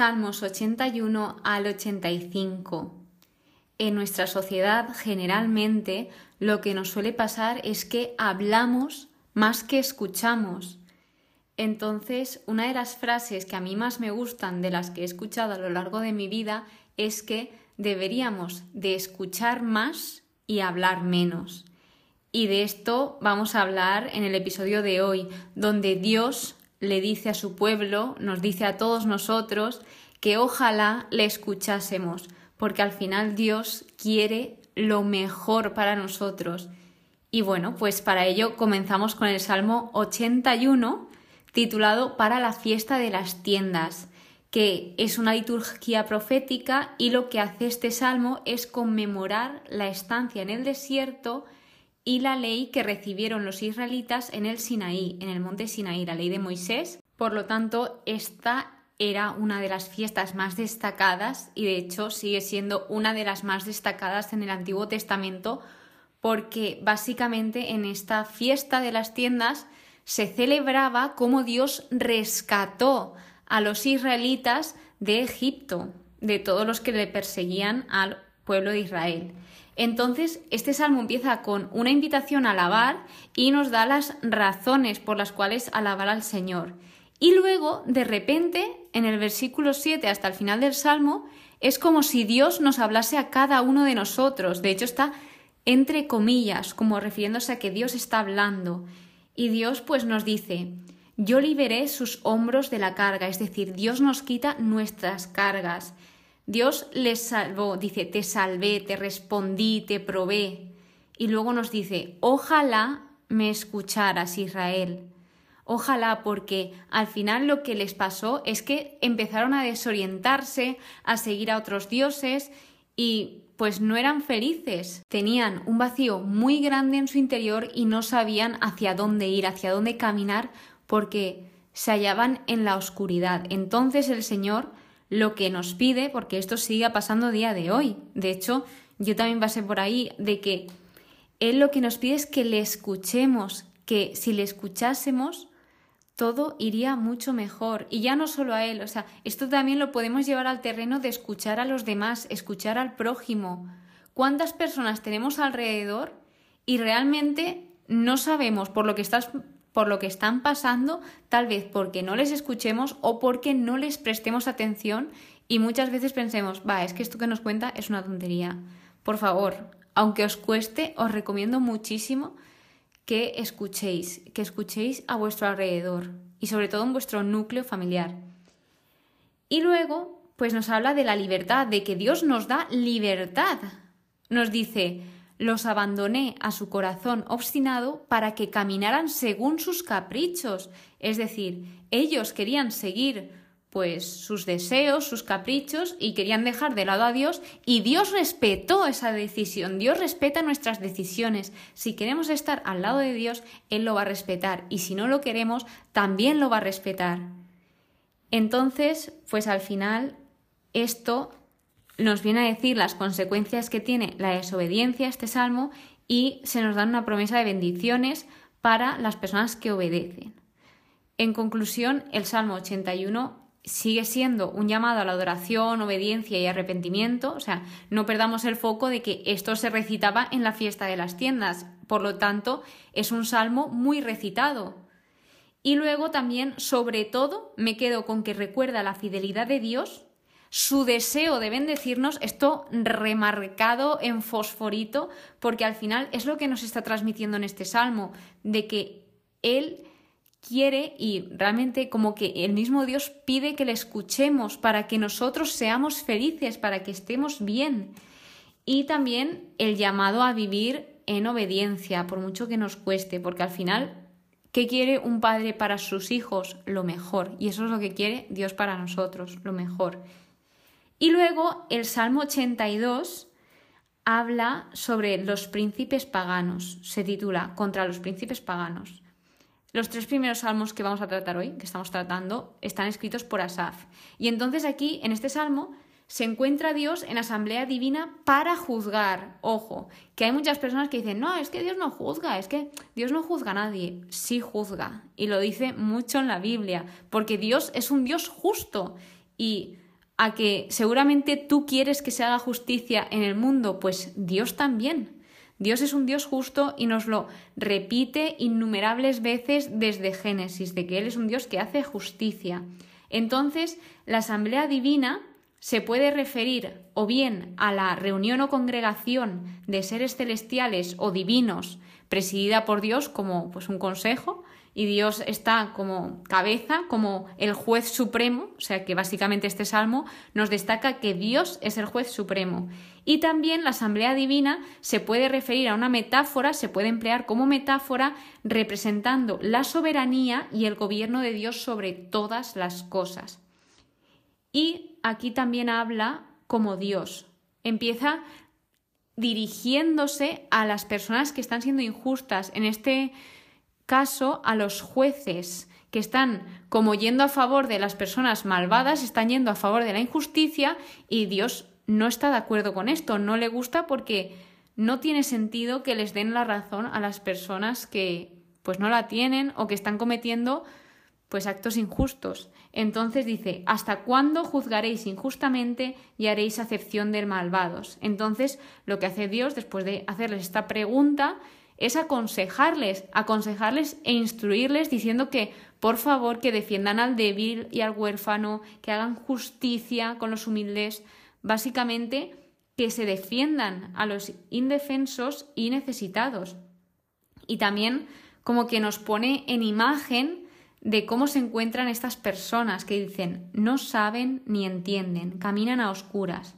Salmos 81 al 85. En nuestra sociedad generalmente lo que nos suele pasar es que hablamos más que escuchamos. Entonces, una de las frases que a mí más me gustan de las que he escuchado a lo largo de mi vida es que deberíamos de escuchar más y hablar menos. Y de esto vamos a hablar en el episodio de hoy, donde Dios le dice a su pueblo, nos dice a todos nosotros, que ojalá le escuchásemos, porque al final Dios quiere lo mejor para nosotros. Y bueno, pues para ello comenzamos con el Salmo 81, titulado Para la fiesta de las tiendas, que es una liturgia profética y lo que hace este salmo es conmemorar la estancia en el desierto y la ley que recibieron los israelitas en el Sinaí, en el monte Sinaí, la ley de Moisés. Por lo tanto, esta era una de las fiestas más destacadas y de hecho sigue siendo una de las más destacadas en el Antiguo Testamento porque básicamente en esta fiesta de las tiendas se celebraba cómo Dios rescató a los israelitas de Egipto, de todos los que le perseguían al pueblo de Israel. Entonces, este salmo empieza con una invitación a alabar y nos da las razones por las cuales alabar al Señor. Y luego, de repente, en el versículo 7 hasta el final del salmo, es como si Dios nos hablase a cada uno de nosotros. De hecho, está entre comillas, como refiriéndose a que Dios está hablando. Y Dios pues nos dice, yo liberé sus hombros de la carga, es decir, Dios nos quita nuestras cargas. Dios les salvó, dice, te salvé, te respondí, te probé. Y luego nos dice, ojalá me escucharas, Israel. Ojalá, porque al final lo que les pasó es que empezaron a desorientarse, a seguir a otros dioses y pues no eran felices. Tenían un vacío muy grande en su interior y no sabían hacia dónde ir, hacia dónde caminar, porque se hallaban en la oscuridad. Entonces el Señor lo que nos pide, porque esto sigue pasando día de hoy. De hecho, yo también pasé por ahí de que Él lo que nos pide es que le escuchemos, que si le escuchásemos, todo iría mucho mejor. Y ya no solo a Él, o sea, esto también lo podemos llevar al terreno de escuchar a los demás, escuchar al prójimo. ¿Cuántas personas tenemos alrededor y realmente no sabemos por lo que estás por lo que están pasando, tal vez porque no les escuchemos o porque no les prestemos atención y muchas veces pensemos, va, es que esto que nos cuenta es una tontería. Por favor, aunque os cueste, os recomiendo muchísimo que escuchéis, que escuchéis a vuestro alrededor y sobre todo en vuestro núcleo familiar. Y luego, pues nos habla de la libertad, de que Dios nos da libertad. Nos dice, los abandoné a su corazón obstinado para que caminaran según sus caprichos, es decir, ellos querían seguir pues sus deseos, sus caprichos y querían dejar de lado a Dios y Dios respetó esa decisión, Dios respeta nuestras decisiones. Si queremos estar al lado de Dios, Él lo va a respetar y si no lo queremos, también lo va a respetar. Entonces, pues al final esto nos viene a decir las consecuencias que tiene la desobediencia a este salmo y se nos da una promesa de bendiciones para las personas que obedecen. En conclusión, el Salmo 81 sigue siendo un llamado a la adoración, obediencia y arrepentimiento, o sea, no perdamos el foco de que esto se recitaba en la fiesta de las tiendas, por lo tanto, es un salmo muy recitado. Y luego también, sobre todo, me quedo con que recuerda la fidelidad de Dios su deseo de bendecirnos, esto remarcado en fosforito, porque al final es lo que nos está transmitiendo en este salmo, de que Él quiere y realmente como que el mismo Dios pide que le escuchemos para que nosotros seamos felices, para que estemos bien. Y también el llamado a vivir en obediencia, por mucho que nos cueste, porque al final, ¿qué quiere un padre para sus hijos? Lo mejor. Y eso es lo que quiere Dios para nosotros, lo mejor. Y luego el Salmo 82 habla sobre los príncipes paganos, se titula Contra los príncipes paganos. Los tres primeros salmos que vamos a tratar hoy, que estamos tratando, están escritos por Asaf. Y entonces aquí, en este salmo, se encuentra Dios en asamblea divina para juzgar. Ojo, que hay muchas personas que dicen, no, es que Dios no juzga, es que Dios no juzga a nadie. Sí juzga. Y lo dice mucho en la Biblia, porque Dios es un Dios justo. Y a que seguramente tú quieres que se haga justicia en el mundo, pues Dios también. Dios es un Dios justo y nos lo repite innumerables veces desde Génesis, de que Él es un Dios que hace justicia. Entonces, la Asamblea Divina se puede referir o bien a la reunión o congregación de seres celestiales o divinos presidida por Dios como pues un consejo y Dios está como cabeza, como el juez supremo, o sea que básicamente este salmo nos destaca que Dios es el juez supremo. Y también la asamblea divina se puede referir a una metáfora, se puede emplear como metáfora representando la soberanía y el gobierno de Dios sobre todas las cosas. Y aquí también habla como Dios. Empieza dirigiéndose a las personas que están siendo injustas. En este caso, a los jueces que están como yendo a favor de las personas malvadas, están yendo a favor de la injusticia y Dios no está de acuerdo con esto, no le gusta porque no tiene sentido que les den la razón a las personas que pues no la tienen o que están cometiendo pues actos injustos. Entonces dice, ¿hasta cuándo juzgaréis injustamente y haréis acepción de malvados? Entonces, lo que hace Dios después de hacerles esta pregunta es aconsejarles, aconsejarles e instruirles diciendo que, por favor, que defiendan al débil y al huérfano, que hagan justicia con los humildes, básicamente que se defiendan a los indefensos y necesitados. Y también como que nos pone en imagen de cómo se encuentran estas personas que dicen no saben ni entienden, caminan a oscuras.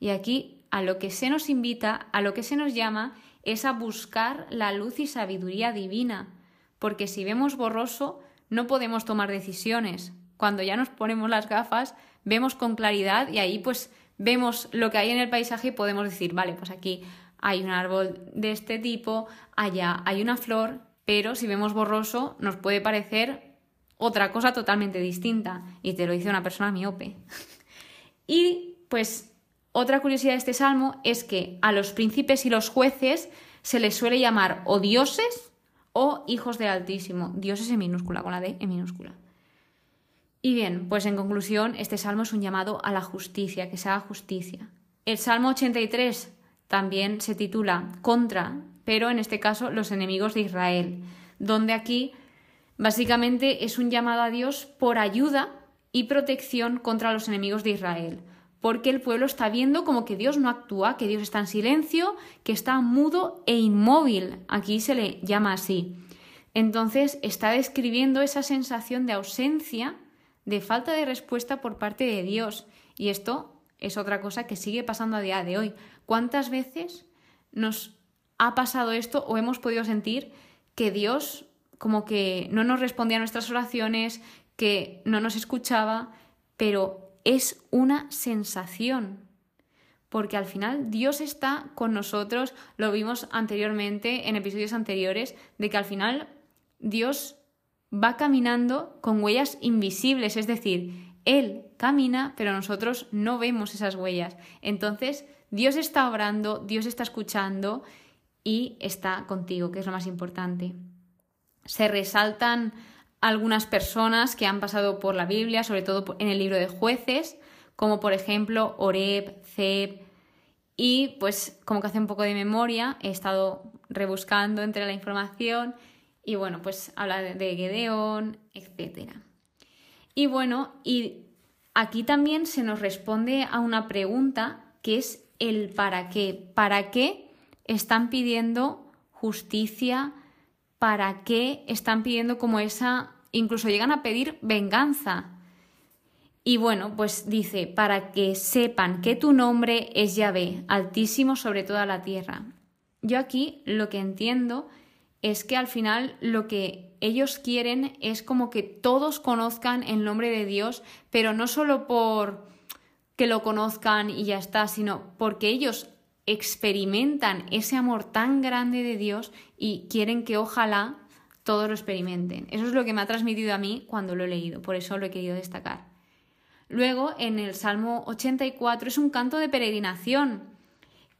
Y aquí a lo que se nos invita, a lo que se nos llama, es a buscar la luz y sabiduría divina, porque si vemos borroso no podemos tomar decisiones. Cuando ya nos ponemos las gafas, vemos con claridad y ahí pues vemos lo que hay en el paisaje y podemos decir, vale, pues aquí hay un árbol de este tipo, allá hay una flor, pero si vemos borroso nos puede parecer otra cosa totalmente distinta. Y te lo dice una persona miope. y pues otra curiosidad de este salmo es que a los príncipes y los jueces se les suele llamar o dioses o hijos del Altísimo. Dioses en minúscula, con la D en minúscula. Y bien, pues en conclusión, este salmo es un llamado a la justicia, que se haga justicia. El salmo 83 también se titula Contra, pero en este caso los enemigos de Israel, donde aquí Básicamente es un llamado a Dios por ayuda y protección contra los enemigos de Israel, porque el pueblo está viendo como que Dios no actúa, que Dios está en silencio, que está mudo e inmóvil. Aquí se le llama así. Entonces está describiendo esa sensación de ausencia, de falta de respuesta por parte de Dios. Y esto es otra cosa que sigue pasando a día de hoy. ¿Cuántas veces nos ha pasado esto o hemos podido sentir que Dios como que no nos respondía a nuestras oraciones, que no nos escuchaba, pero es una sensación, porque al final Dios está con nosotros, lo vimos anteriormente en episodios anteriores, de que al final Dios va caminando con huellas invisibles, es decir, Él camina, pero nosotros no vemos esas huellas. Entonces, Dios está obrando, Dios está escuchando y está contigo, que es lo más importante se resaltan algunas personas que han pasado por la Biblia, sobre todo en el libro de jueces, como por ejemplo Oreb, Zeb, y pues como que hace un poco de memoria, he estado rebuscando entre la información y bueno, pues habla de Gedeón, etc. Y bueno, y aquí también se nos responde a una pregunta que es el para qué. ¿Para qué están pidiendo justicia? para qué están pidiendo como esa, incluso llegan a pedir venganza. Y bueno, pues dice, para que sepan que tu nombre es Yahvé, altísimo sobre toda la tierra. Yo aquí lo que entiendo es que al final lo que ellos quieren es como que todos conozcan el nombre de Dios, pero no solo por que lo conozcan y ya está, sino porque ellos experimentan ese amor tan grande de Dios y quieren que ojalá todos lo experimenten. Eso es lo que me ha transmitido a mí cuando lo he leído, por eso lo he querido destacar. Luego, en el Salmo 84 es un canto de peregrinación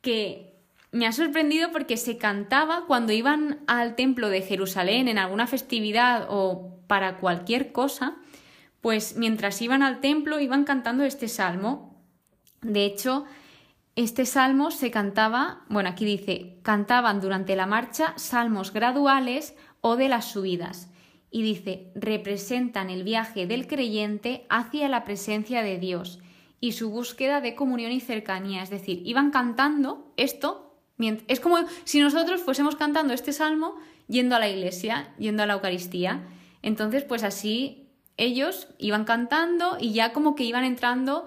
que me ha sorprendido porque se cantaba cuando iban al templo de Jerusalén en alguna festividad o para cualquier cosa, pues mientras iban al templo iban cantando este salmo De hecho, este salmo se cantaba, bueno, aquí dice, cantaban durante la marcha salmos graduales o de las subidas. Y dice, representan el viaje del creyente hacia la presencia de Dios y su búsqueda de comunión y cercanía. Es decir, iban cantando esto, es como si nosotros fuésemos cantando este salmo yendo a la iglesia, yendo a la Eucaristía. Entonces, pues así ellos iban cantando y ya como que iban entrando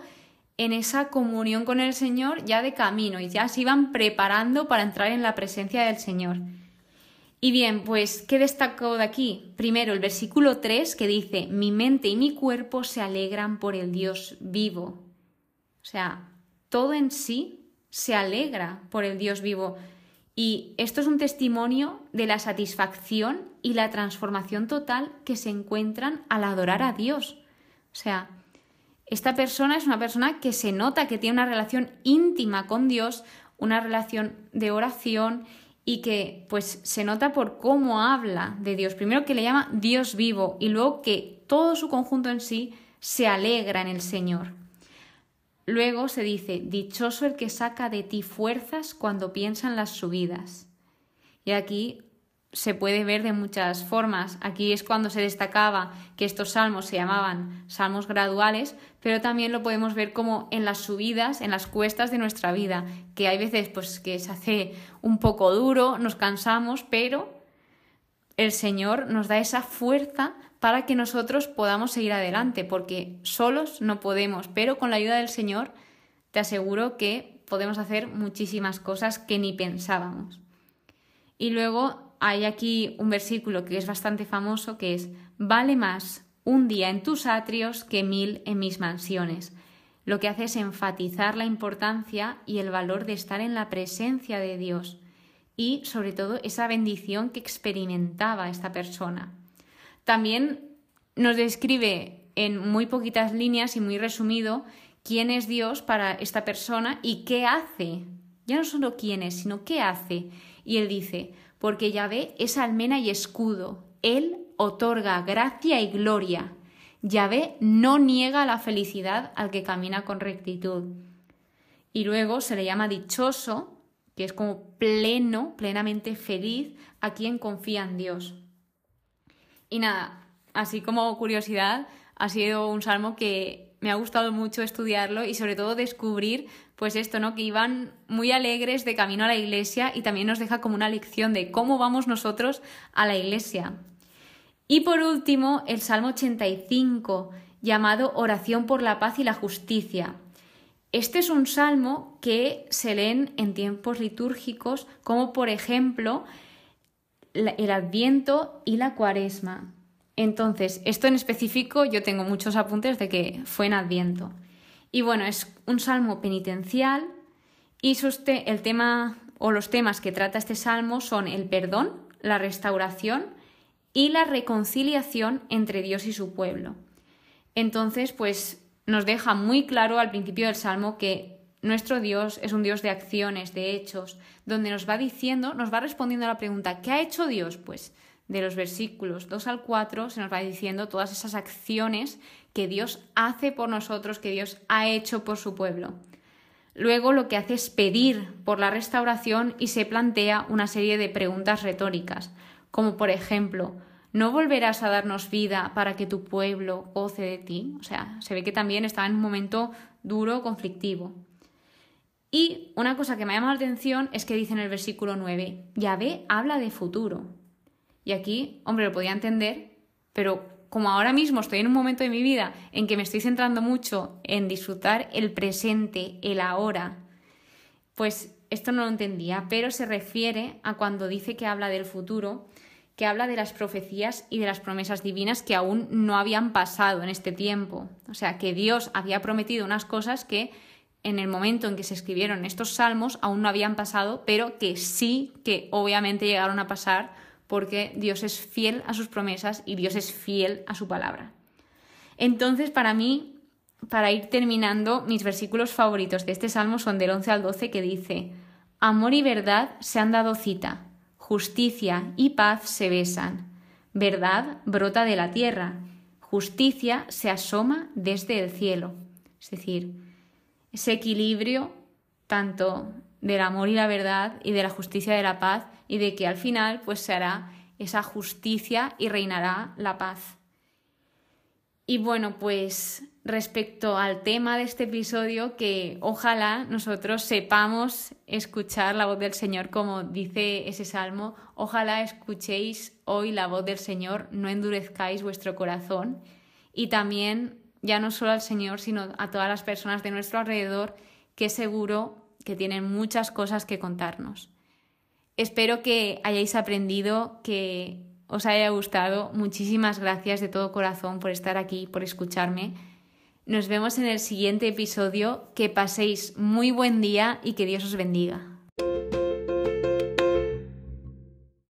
en esa comunión con el Señor ya de camino y ya se iban preparando para entrar en la presencia del Señor. Y bien, pues, ¿qué destacó de aquí? Primero, el versículo 3 que dice, mi mente y mi cuerpo se alegran por el Dios vivo. O sea, todo en sí se alegra por el Dios vivo. Y esto es un testimonio de la satisfacción y la transformación total que se encuentran al adorar a Dios. O sea, esta persona es una persona que se nota que tiene una relación íntima con Dios, una relación de oración y que pues se nota por cómo habla de Dios. Primero que le llama Dios vivo y luego que todo su conjunto en sí se alegra en el Señor. Luego se dice, dichoso el que saca de ti fuerzas cuando piensa en las subidas. Y aquí se puede ver de muchas formas. Aquí es cuando se destacaba que estos salmos se llamaban salmos graduales, pero también lo podemos ver como en las subidas, en las cuestas de nuestra vida, que hay veces pues que se hace un poco duro, nos cansamos, pero el Señor nos da esa fuerza para que nosotros podamos seguir adelante, porque solos no podemos, pero con la ayuda del Señor te aseguro que podemos hacer muchísimas cosas que ni pensábamos. Y luego hay aquí un versículo que es bastante famoso que es vale más un día en tus atrios que mil en mis mansiones. Lo que hace es enfatizar la importancia y el valor de estar en la presencia de Dios y sobre todo esa bendición que experimentaba esta persona. También nos describe en muy poquitas líneas y muy resumido quién es Dios para esta persona y qué hace. Ya no solo quién es, sino qué hace. Y él dice, porque Yahvé es almena y escudo. Él otorga gracia y gloria. Yahvé no niega la felicidad al que camina con rectitud. Y luego se le llama dichoso, que es como pleno, plenamente feliz a quien confía en Dios. Y nada, así como curiosidad, ha sido un salmo que me ha gustado mucho estudiarlo y sobre todo descubrir pues esto, ¿no? Que iban muy alegres de camino a la iglesia y también nos deja como una lección de cómo vamos nosotros a la iglesia. Y por último, el Salmo 85, llamado Oración por la paz y la justicia. Este es un salmo que se leen en tiempos litúrgicos, como por ejemplo el Adviento y la Cuaresma. Entonces, esto en específico yo tengo muchos apuntes de que fue en Adviento. Y bueno, es un salmo penitencial y el tema o los temas que trata este salmo son el perdón, la restauración y la reconciliación entre Dios y su pueblo. Entonces, pues nos deja muy claro al principio del salmo que nuestro Dios es un Dios de acciones, de hechos, donde nos va diciendo, nos va respondiendo a la pregunta, ¿qué ha hecho Dios? Pues de los versículos 2 al 4 se nos va diciendo todas esas acciones que Dios hace por nosotros, que Dios ha hecho por su pueblo. Luego lo que hace es pedir por la restauración y se plantea una serie de preguntas retóricas, como por ejemplo, ¿no volverás a darnos vida para que tu pueblo goce de ti? O sea, se ve que también estaba en un momento duro, conflictivo. Y una cosa que me llama la atención es que dice en el versículo 9, Yahvé habla de futuro. Y aquí, hombre, lo podía entender, pero como ahora mismo estoy en un momento de mi vida en que me estoy centrando mucho en disfrutar el presente, el ahora, pues esto no lo entendía, pero se refiere a cuando dice que habla del futuro, que habla de las profecías y de las promesas divinas que aún no habían pasado en este tiempo. O sea, que Dios había prometido unas cosas que en el momento en que se escribieron estos salmos aún no habían pasado, pero que sí que obviamente llegaron a pasar porque Dios es fiel a sus promesas y Dios es fiel a su palabra. Entonces, para mí, para ir terminando, mis versículos favoritos de este salmo son del 11 al 12 que dice, Amor y verdad se han dado cita, justicia y paz se besan, verdad brota de la tierra, justicia se asoma desde el cielo. Es decir, ese equilibrio tanto del amor y la verdad y de la justicia de la paz y de que al final pues se hará esa justicia y reinará la paz. Y bueno, pues respecto al tema de este episodio, que ojalá nosotros sepamos escuchar la voz del Señor, como dice ese salmo, ojalá escuchéis hoy la voz del Señor, no endurezcáis vuestro corazón. Y también, ya no solo al Señor, sino a todas las personas de nuestro alrededor, que seguro que tienen muchas cosas que contarnos. Espero que hayáis aprendido, que os haya gustado. Muchísimas gracias de todo corazón por estar aquí, por escucharme. Nos vemos en el siguiente episodio. Que paséis muy buen día y que Dios os bendiga.